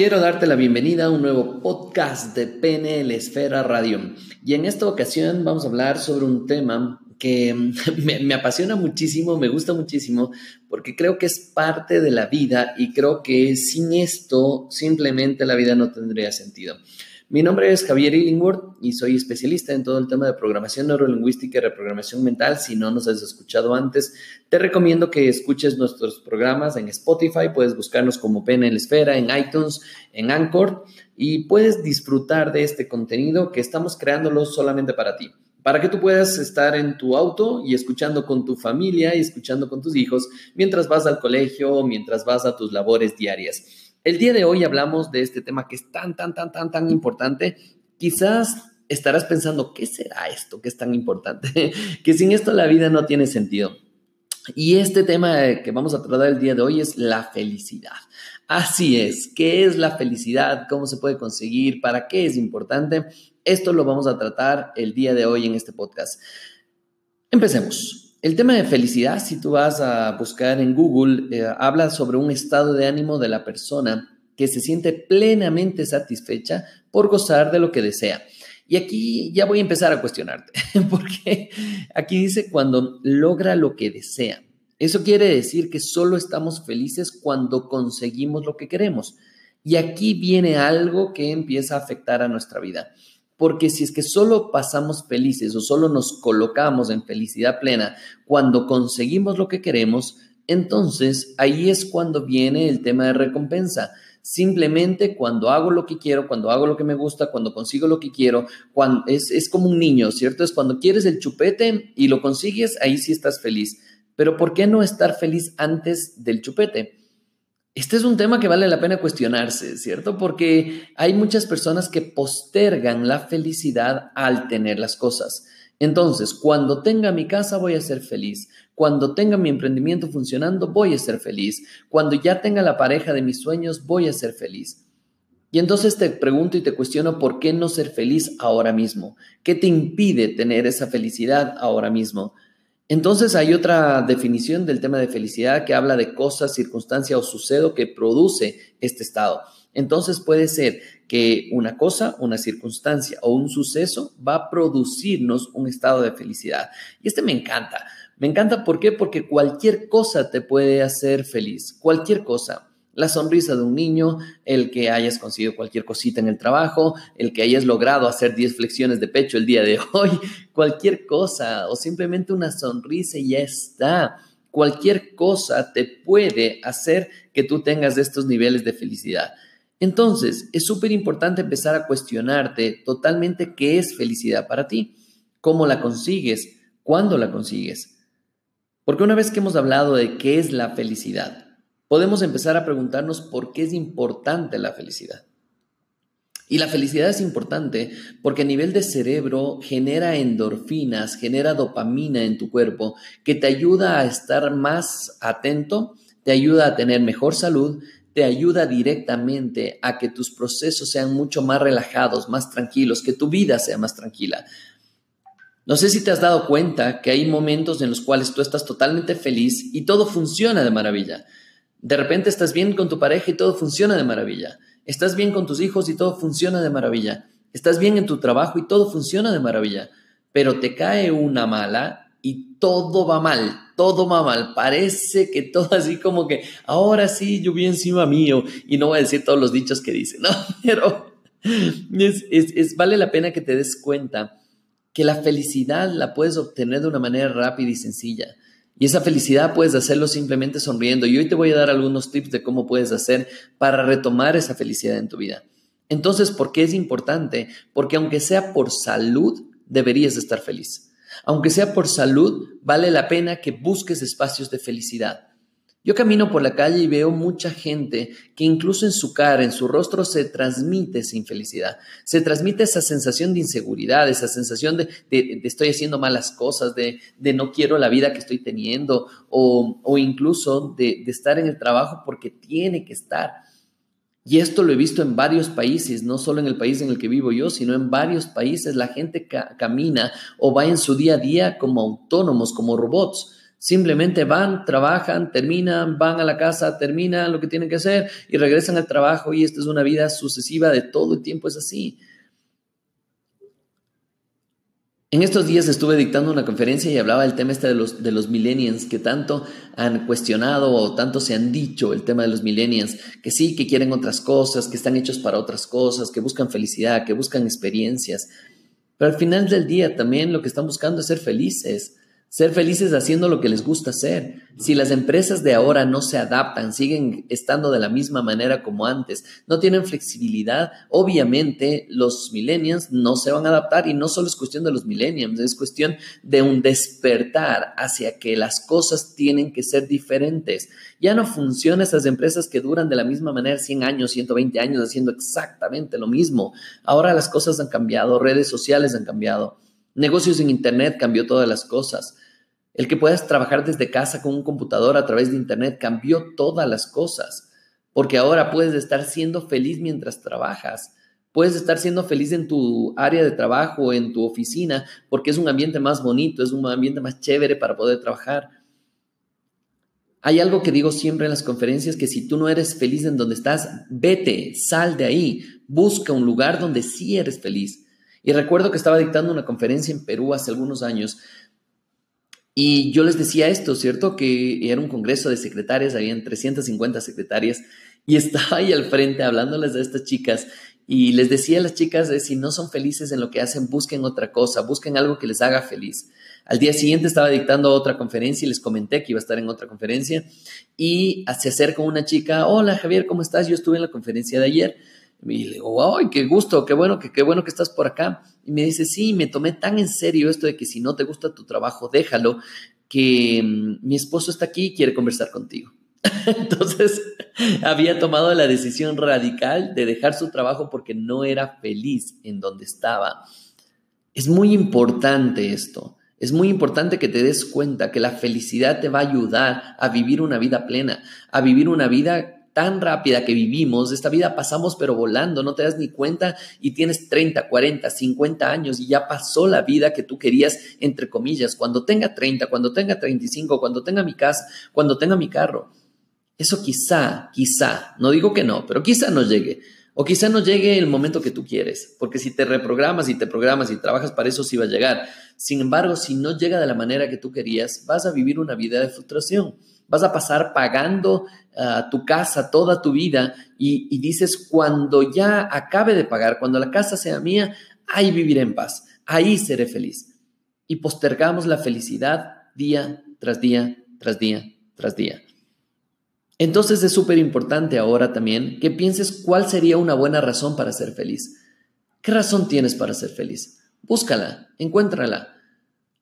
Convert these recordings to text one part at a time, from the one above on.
Quiero darte la bienvenida a un nuevo podcast de PNL Esfera Radio. Y en esta ocasión vamos a hablar sobre un tema que me, me, apasiona muchísimo, me gusta muchísimo, porque creo que es parte de la vida y creo que sin esto simplemente la vida no tendría sentido. Mi nombre es Javier Illingworth y soy especialista en todo el tema de programación neurolingüística y reprogramación mental. Si no nos has escuchado antes, te recomiendo que escuches nuestros programas en Spotify. Puedes buscarnos como PNL Esfera, en iTunes, en Anchor y puedes disfrutar de este contenido que estamos creándolo solamente para ti para que tú puedas estar en tu auto y escuchando con tu familia y escuchando con tus hijos mientras vas al colegio mientras vas a tus labores diarias. El día de hoy hablamos de este tema que es tan, tan, tan, tan, tan importante. Quizás estarás pensando, ¿qué será esto que es tan importante? que sin esto la vida no tiene sentido. Y este tema que vamos a tratar el día de hoy es la felicidad. Así es, ¿qué es la felicidad? ¿Cómo se puede conseguir? ¿Para qué es importante? Esto lo vamos a tratar el día de hoy en este podcast. Empecemos. El tema de felicidad, si tú vas a buscar en Google, eh, habla sobre un estado de ánimo de la persona que se siente plenamente satisfecha por gozar de lo que desea. Y aquí ya voy a empezar a cuestionarte, porque aquí dice cuando logra lo que desea. Eso quiere decir que solo estamos felices cuando conseguimos lo que queremos. Y aquí viene algo que empieza a afectar a nuestra vida. Porque si es que solo pasamos felices o solo nos colocamos en felicidad plena cuando conseguimos lo que queremos, entonces ahí es cuando viene el tema de recompensa. Simplemente cuando hago lo que quiero, cuando hago lo que me gusta, cuando consigo lo que quiero, cuando, es, es como un niño, ¿cierto? Es cuando quieres el chupete y lo consigues, ahí sí estás feliz. Pero ¿por qué no estar feliz antes del chupete? Este es un tema que vale la pena cuestionarse, ¿cierto? Porque hay muchas personas que postergan la felicidad al tener las cosas. Entonces, cuando tenga mi casa voy a ser feliz. Cuando tenga mi emprendimiento funcionando voy a ser feliz. Cuando ya tenga la pareja de mis sueños voy a ser feliz. Y entonces te pregunto y te cuestiono por qué no ser feliz ahora mismo. ¿Qué te impide tener esa felicidad ahora mismo? Entonces hay otra definición del tema de felicidad que habla de cosas, circunstancia o sucedo que produce este estado. Entonces puede ser que una cosa, una circunstancia o un suceso va a producirnos un estado de felicidad. Y este me encanta. Me encanta ¿por qué? Porque cualquier cosa te puede hacer feliz. Cualquier cosa la sonrisa de un niño, el que hayas conseguido cualquier cosita en el trabajo, el que hayas logrado hacer 10 flexiones de pecho el día de hoy, cualquier cosa o simplemente una sonrisa y ya está. Cualquier cosa te puede hacer que tú tengas estos niveles de felicidad. Entonces, es súper importante empezar a cuestionarte totalmente qué es felicidad para ti, cómo la consigues, cuándo la consigues. Porque una vez que hemos hablado de qué es la felicidad, podemos empezar a preguntarnos por qué es importante la felicidad. Y la felicidad es importante porque a nivel de cerebro genera endorfinas, genera dopamina en tu cuerpo que te ayuda a estar más atento, te ayuda a tener mejor salud, te ayuda directamente a que tus procesos sean mucho más relajados, más tranquilos, que tu vida sea más tranquila. No sé si te has dado cuenta que hay momentos en los cuales tú estás totalmente feliz y todo funciona de maravilla. De repente estás bien con tu pareja y todo funciona de maravilla. Estás bien con tus hijos y todo funciona de maravilla. Estás bien en tu trabajo y todo funciona de maravilla. Pero te cae una mala y todo va mal, todo va mal. Parece que todo así como que ahora sí vi encima mío y no voy a decir todos los dichos que dicen, ¿no? Pero es, vale la pena que te des cuenta que la felicidad la puedes obtener de una manera rápida y sencilla. Y esa felicidad puedes hacerlo simplemente sonriendo. Y hoy te voy a dar algunos tips de cómo puedes hacer para retomar esa felicidad en tu vida. Entonces, ¿por qué es importante? Porque aunque sea por salud, deberías estar feliz. Aunque sea por salud, vale la pena que busques espacios de felicidad. Yo camino por la calle y veo mucha gente que incluso en su cara, en su rostro, se transmite esa infelicidad, se transmite esa sensación de inseguridad, esa sensación de, estoy haciendo malas cosas, de, no quiero la vida que estoy teniendo o, incluso de, estar en el trabajo porque tiene que estar. Y esto lo he visto en varios países, no solo en el país en el que vivo yo, sino en varios países. La gente camina o va en su día a día como autónomos, como robots Simplemente van, trabajan, terminan, van a la casa, terminan lo que tienen que hacer y regresan al trabajo y esta es una vida sucesiva de todo el tiempo, es así. En estos días estuve dictando una conferencia y hablaba del tema este de los, de los millennials, que tanto han cuestionado o tanto se han dicho el tema de los millennials, que sí, que quieren otras cosas, que están hechos para otras cosas, que buscan felicidad, que buscan experiencias. Pero al final del día también lo que están buscando es ser felices. Ser felices haciendo lo que les gusta hacer. Si las empresas de ahora no se adaptan, siguen estando de la misma manera como antes, no tienen flexibilidad, obviamente los millennials no se van a adaptar y no solo es cuestión de los millennials, es cuestión de un despertar hacia que las cosas tienen que ser diferentes. Ya no funcionan esas empresas que duran de la misma manera 100 años, 120 años haciendo exactamente lo mismo. Ahora las cosas han cambiado, redes sociales han cambiado. Negocios en Internet cambió todas las cosas. El que puedas trabajar desde casa con un computador a través de Internet cambió todas las cosas, porque ahora puedes estar siendo feliz mientras trabajas. Puedes estar siendo feliz en tu área de trabajo, en tu oficina, porque es un ambiente más bonito, es un ambiente más chévere para poder trabajar. Hay algo que digo siempre en las conferencias, que si tú no eres feliz en donde estás, vete, sal de ahí, busca un lugar donde sí eres feliz. Y recuerdo que estaba dictando una conferencia en Perú hace algunos años y yo les decía esto, ¿cierto? Que era un congreso de secretarias, habían 350 secretarias y estaba ahí al frente hablándoles de estas chicas y les decía a las chicas de si no son felices en lo que hacen, busquen otra cosa, busquen algo que les haga feliz. Al día siguiente estaba dictando otra conferencia y les comenté que iba a estar en otra conferencia y se acerca una chica, hola Javier, ¿cómo estás? Yo estuve en la conferencia de ayer y le digo, ¡ay, qué gusto! ¡Qué bueno que, qué bueno que estás por acá! Y me dice, sí, me tomé tan en serio esto de que si no te gusta tu trabajo, déjalo, que mm, mi esposo está aquí y quiere conversar contigo. Entonces, había tomado la decisión radical de dejar su trabajo porque no era feliz en donde estaba. Es muy importante esto. Es muy importante que te des cuenta que la felicidad te va a ayudar a vivir una vida plena, a vivir una vida tan rápida que vivimos, esta vida pasamos pero volando, no te das ni cuenta y tienes 30, 40, 50 años y ya pasó la vida que tú querías, entre comillas, cuando tenga 30, cuando tenga 35, cuando tenga mi casa, cuando tenga mi carro. Eso quizá, quizá, no digo que no, pero quizá no llegue. O quizá no llegue el momento que tú quieres, porque si te reprogramas y te programas y trabajas para eso, sí va a llegar. Sin embargo, si no llega de la manera que tú querías, vas a vivir una vida de frustración vas a pasar pagando ah, tu casa toda tu vida y, dices, cuando ya acabe de pagar, cuando la casa sea mía, ahí viviré en paz, ahí seré feliz. Y postergamos la felicidad día tras día, tras día, tras día. Entonces es súper importante ahora también que pienses cuál sería una buena razón para ser feliz. ¿Qué razón tienes para ser feliz? Búscala, encuéntrala.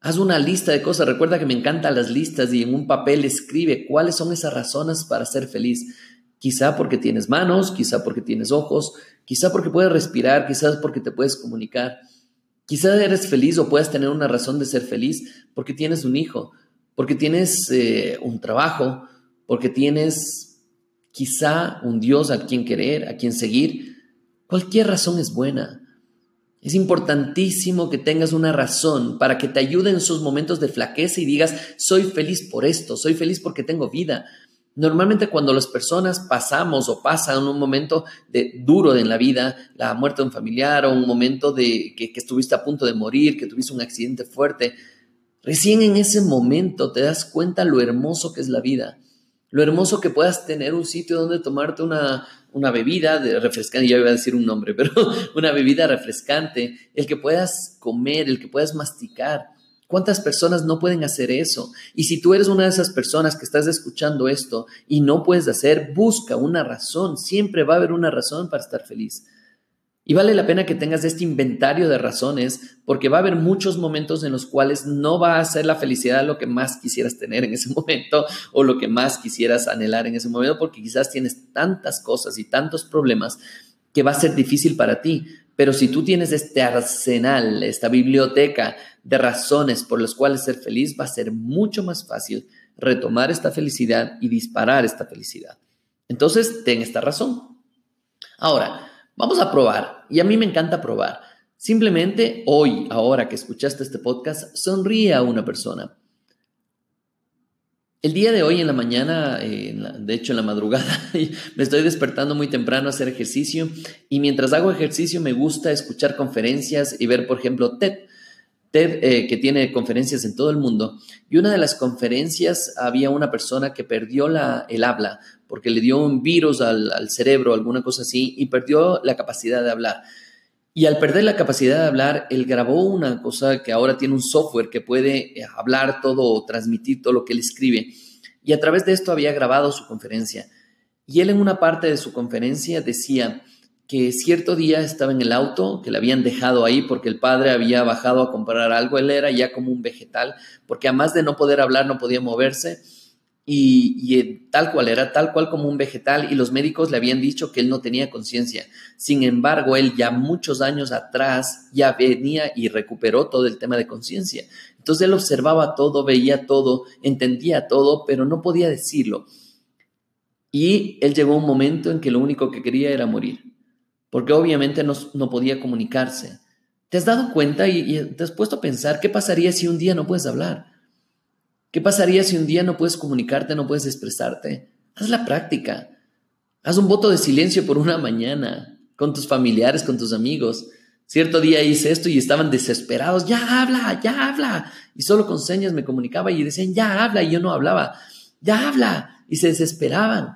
Haz una lista de cosas. Recuerda que me encantan las listas y en un papel escribe cuáles son esas razones para ser feliz. Quizá porque tienes manos, quizá porque tienes ojos, quizá porque puedes respirar, quizás porque te puedes comunicar. Quizá eres feliz o puedas tener una razón de ser feliz porque tienes un hijo, porque tienes eh, un trabajo, porque tienes quizá un Dios a quien querer, a quien seguir. Cualquier razón es buena. Es importantísimo que tengas una razón para que te ayude en esos momentos de flaqueza y digas, soy feliz por esto, soy feliz porque tengo vida. Normalmente cuando las personas pasamos o pasan un momento de, duro en la vida, la muerte de un familiar o un momento de que, que estuviste a punto de morir, que tuviste un accidente fuerte, recién en ese momento te das cuenta lo hermoso que es la vida lo hermoso que puedas tener un sitio donde tomarte una, una bebida de refrescante, ya iba a decir un nombre, pero una bebida refrescante, el que puedas comer, el que puedas masticar. ¿Cuántas personas no pueden hacer eso? Y si tú eres una de esas personas que estás escuchando esto y no puedes hacer, busca una razón. Siempre va a haber una razón para estar feliz. Y vale la pena que tengas este inventario de razones, porque va a haber muchos momentos en los cuales no va a ser la felicidad lo que más quisieras tener en ese momento o lo que más quisieras anhelar en ese momento, porque quizás tienes tantas cosas y tantos problemas que va a ser difícil para ti. Pero si tú tienes este arsenal, esta biblioteca de razones por las cuales ser feliz, va a ser mucho más fácil retomar esta felicidad y disparar esta felicidad. Entonces, ten esta razón. Ahora, Vamos a probar. Y a mí me encanta probar. Simplemente hoy, ahora que escuchaste este podcast, sonríe a una persona. El día de hoy en la mañana, de hecho en la madrugada, me estoy despertando muy temprano a hacer ejercicio y mientras hago ejercicio me gusta escuchar conferencias y ver, por ejemplo, TED. TED, eh, que tiene conferencias en todo el mundo, y una de las conferencias había una persona que perdió la, el habla porque le dio un virus al, cerebro, alguna cosa así, y perdió la capacidad de hablar. Y al perder la capacidad de hablar, él grabó una cosa que ahora tiene un software que puede eh, hablar todo o transmitir todo lo que él escribe. Y a través de esto había grabado su conferencia. Y él en una parte de su conferencia decía que cierto día estaba en el auto, que le habían dejado ahí porque el padre había bajado a comprar algo. Él era ya como un vegetal, porque además de no poder hablar, no podía moverse y, tal cual, era tal cual como un vegetal y los médicos le habían dicho que él no tenía conciencia. Sin embargo, él ya muchos años atrás ya venía y recuperó todo el tema de conciencia. Entonces él observaba todo, veía todo, entendía todo, pero no podía decirlo. Y él llegó un momento en que lo único que quería era morir, porque obviamente no, no podía comunicarse. ¿Te has dado cuenta y, y te has puesto a pensar qué pasaría si un día no puedes hablar? ¿Qué pasaría si un día no puedes comunicarte, no puedes expresarte? Haz la práctica. Haz un voto de silencio por una mañana con tus familiares, con tus amigos. Cierto día hice esto y estaban desesperados. Ya habla, ya habla. Y solo con señas me comunicaba y decían, ya habla. Y yo no hablaba. Ya habla. Y se desesperaban.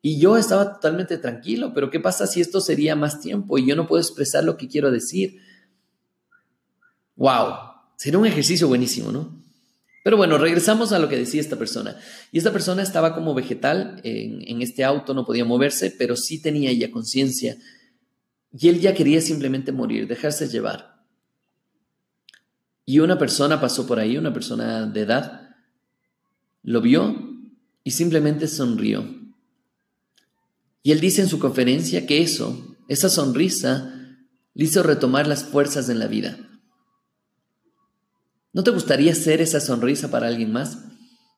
Y yo estaba totalmente tranquilo. Pero ¿qué pasa si esto sería más tiempo y yo no puedo expresar lo que quiero decir? ¡Wow! Sería un ejercicio buenísimo, ¿no? Pero bueno, regresamos a lo que decía esta persona. Y esta persona estaba como vegetal en, este auto, no podía moverse, pero sí tenía ya conciencia. Y él ya quería simplemente morir, dejarse llevar. Y una persona pasó por ahí, una persona de edad, lo vio y simplemente sonrió. Y él dice en su conferencia que eso, esa sonrisa, le hizo retomar las fuerzas en la vida. ¿No te gustaría ser esa sonrisa para alguien más?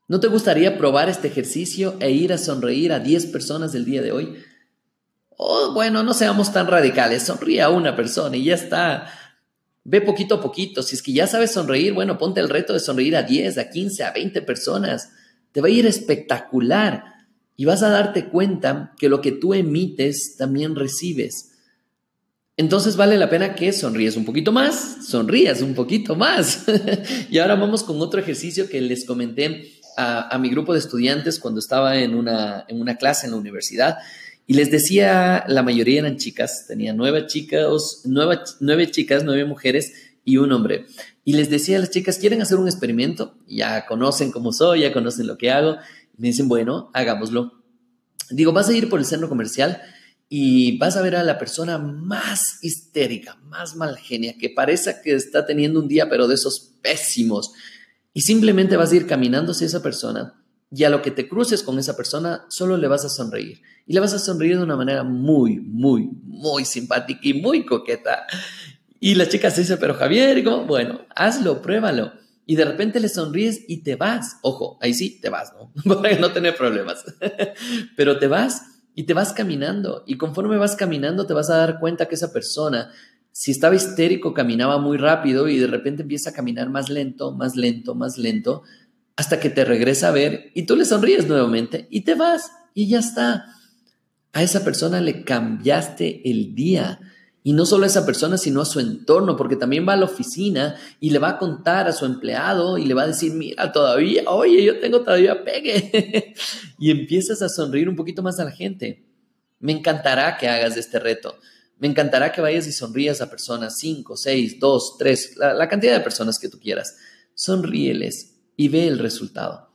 ¿No te gustaría probar este ejercicio e ir a sonreír a 10 personas del día de hoy? Oh, bueno, no seamos tan radicales, sonríe a una persona y ya está. Ve poquito a poquito. Si es que ya sabes sonreír, bueno, ponte el reto de sonreír a 10, a 15, a 20 personas. Te va a ir espectacular y vas a darte cuenta que lo que tú emites también recibes. Entonces vale la pena que sonríes un poquito más, sonrías un poquito más. y ahora vamos con otro ejercicio que les comenté a, mi grupo de estudiantes cuando estaba en una, en una clase en la universidad. Y les decía, la mayoría eran chicas, tenía nueve chicas, nueve, nueve chicas, nueve mujeres y un hombre. Y les decía a las chicas, ¿quieren hacer un experimento? Ya conocen cómo soy, ya conocen lo que hago. me dicen, bueno, hagámoslo. Digo, vas a ir por el centro comercial y vas a ver a la persona más histérica, más mal genia, que parece que está teniendo un día, pero de esos pésimos. Y simplemente vas a ir caminando hacia esa persona y a lo que te cruces con esa persona, solo le vas a sonreír. Y le vas a sonreír de una manera muy, muy, muy simpática y muy coqueta. Y la chica se dice, pero Javier, bueno, hazlo, pruébalo. Y de repente le sonríes y te vas. Ojo, ahí sí, te vas, ¿no? Para no tener problemas. pero te vas y te vas caminando y conforme vas caminando te vas a dar cuenta que esa persona, si estaba histérico, caminaba muy rápido y de repente empieza a caminar más lento, más lento, más lento, hasta que te regresa a ver y tú le sonríes nuevamente y te vas y ya está. A esa persona le cambiaste el día. Y no solo a esa persona, sino a su entorno, porque también va a la oficina y le va a contar a su empleado y le va a decir, mira, todavía, oye, yo tengo todavía pegue. y empiezas a sonreír un poquito más a la gente. Me encantará que hagas este reto. Me encantará que vayas y sonrías a personas, cinco, seis, dos, tres, la, la cantidad de personas que tú quieras. Sonríeles y ve el resultado.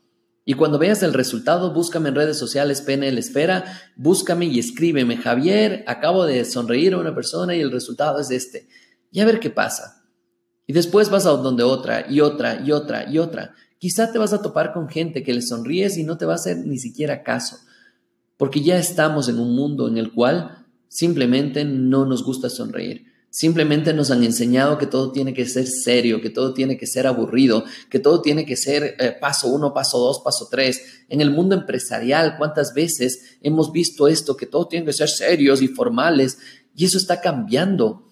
Y cuando veas el resultado, búscame en redes sociales PNL Esfera, búscame y escríbeme, Javier, acabo de sonreír a una persona y el resultado es este. Y a ver qué pasa. Y después vas a donde otra y otra y otra y otra. Quizá te vas a topar con gente que le sonríes y no te va a hacer ni siquiera caso. Porque ya estamos en un mundo en el cual simplemente no nos gusta sonreír. Simplemente nos han enseñado que todo tiene que ser serio, que todo tiene que ser aburrido, que todo tiene que ser eh, paso uno, paso dos, paso tres. En el mundo empresarial, ¿cuántas veces hemos visto esto? Que todo tiene que ser serios y formales. Y eso está cambiando.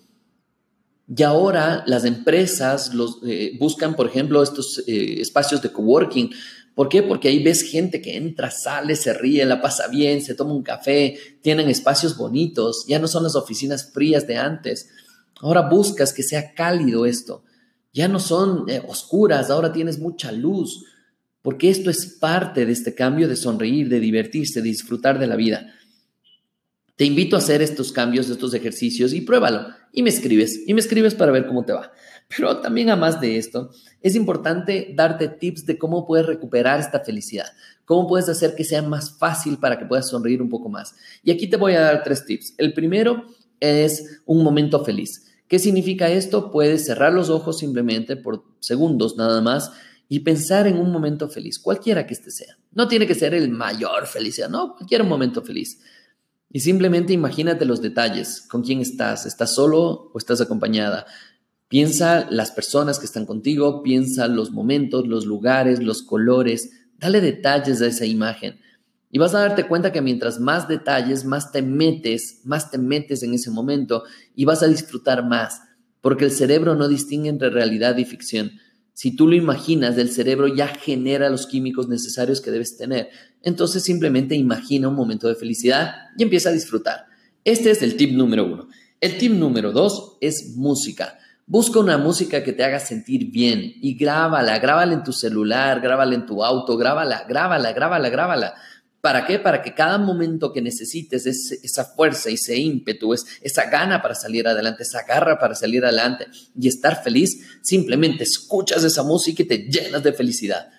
Y ahora las empresas eh, buscan, por ejemplo, estos eh, espacios de coworking ¿Por qué? Porque ahí ves gente que entra, sale, se ríe, la pasa bien, se toma un café, tienen espacios bonitos, ya no son las oficinas frías de antes. Ahora buscas que sea cálido esto. Ya no son eh, oscuras, ahora tienes mucha luz, porque esto es parte de este cambio de sonreír, de divertirse, de disfrutar de la vida. Te invito a hacer estos cambios, estos ejercicios y pruébalo. Y me escribes, y me escribes para ver cómo te va. Pero también a más de esto, es importante darte tips de cómo puedes recuperar esta felicidad, cómo puedes hacer que sea más fácil para que puedas sonreír un poco más. Y aquí te voy a dar tres tips. El primero es un momento feliz. ¿Qué significa esto? Puedes cerrar los ojos simplemente por segundos nada más y pensar en un momento feliz, cualquiera que este sea. No tiene que ser el mayor felicidad, no, cualquier momento feliz. Y simplemente imagínate los detalles, con quién estás, estás solo o estás acompañada. Piensa las personas que están contigo, piensa los momentos, los lugares, los colores, dale detalles a esa imagen. Y vas a darte cuenta que mientras más detalles, más te metes, más te metes en ese momento y vas a disfrutar más, porque el cerebro no distingue entre realidad y ficción. Si tú lo imaginas, el cerebro ya genera los químicos necesarios que debes tener. Entonces simplemente imagina un momento de felicidad y empieza a disfrutar. Este es el tip número uno. El tip número dos es música. Busca una música que te haga sentir bien y grábala, grábala en tu celular, grábala en tu auto, grábala, grábala, grábala, grábala. ¿Para qué? Para que cada momento que necesites esa fuerza, ese ímpetu, esa gana para salir adelante, esa garra para salir adelante y estar feliz, simplemente escuchas esa música y te llenas de felicidad.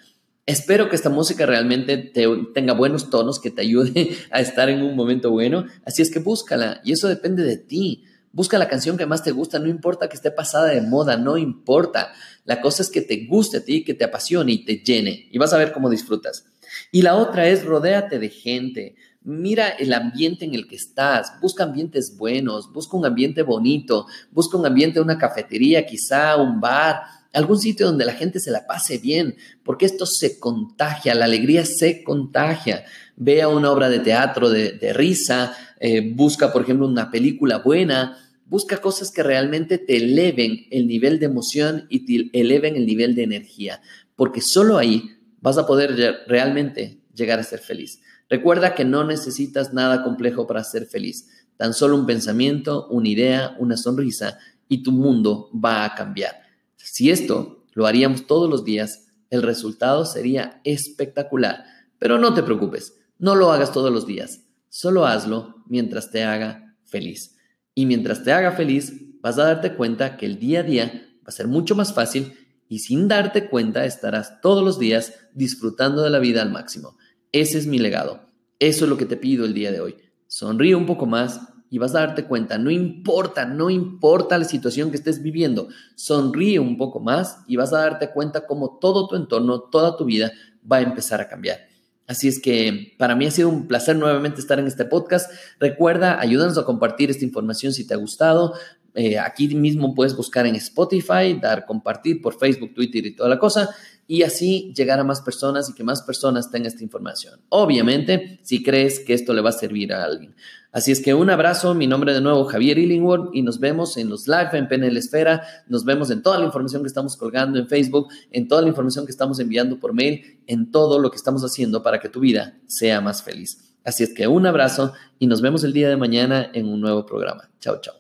Espero que esta música realmente te, tenga buenos tonos, que te ayude a estar en un momento bueno. Así es que búscala y eso depende de ti. Busca la canción que más te gusta, no importa que esté pasada de moda, no importa. La cosa es que te guste a ti, que te apasione y te llene y vas a ver cómo disfrutas. Y la otra es rodéate de gente. Mira el ambiente en el que estás, busca ambientes buenos, busca un ambiente bonito, busca un ambiente, una cafetería, quizá un bar, algún sitio donde la gente se la pase bien, porque esto se contagia, la alegría se contagia. Vea una obra de teatro de, risa, eh, busca, por ejemplo, una película buena, busca cosas que realmente te eleven el nivel de emoción y te eleven el nivel de energía, porque solo ahí vas a poder realmente llegar a ser feliz. Recuerda que no necesitas nada complejo para ser feliz. Tan solo un pensamiento, una idea, una sonrisa y tu mundo va a cambiar. Si esto lo haríamos todos los días, el resultado sería espectacular. Pero no te preocupes, no lo hagas todos los días. Solo hazlo mientras te haga feliz. Y mientras te haga feliz, vas a darte cuenta que el día a día va a ser mucho más fácil y sin darte cuenta estarás todos los días disfrutando de la vida al máximo. Ese es mi legado. Eso es lo que te pido el día de hoy. Sonríe un poco más y vas a darte cuenta, no importa, no importa la situación que estés viviendo, sonríe un poco más y vas a darte cuenta cómo todo tu entorno, toda tu vida va a empezar a cambiar. Así es que para mí ha sido un placer nuevamente estar en este podcast. Recuerda, ayúdanos a compartir esta información si te ha gustado. Eh, aquí mismo puedes buscar en Spotify, dar compartir por Facebook, Twitter y toda la cosa, y así llegar a más personas y que más personas tengan esta información. Obviamente, si crees que esto le va a servir a alguien. Así es que un abrazo, mi nombre de nuevo Javier Illingworth y nos vemos en los live en PNL Esfera, nos vemos en toda la información que estamos colgando en Facebook, en toda la información que estamos enviando por mail, en todo lo que estamos haciendo para que tu vida sea más feliz. Así es que un abrazo y nos vemos el día de mañana en un nuevo programa. Chao, chao.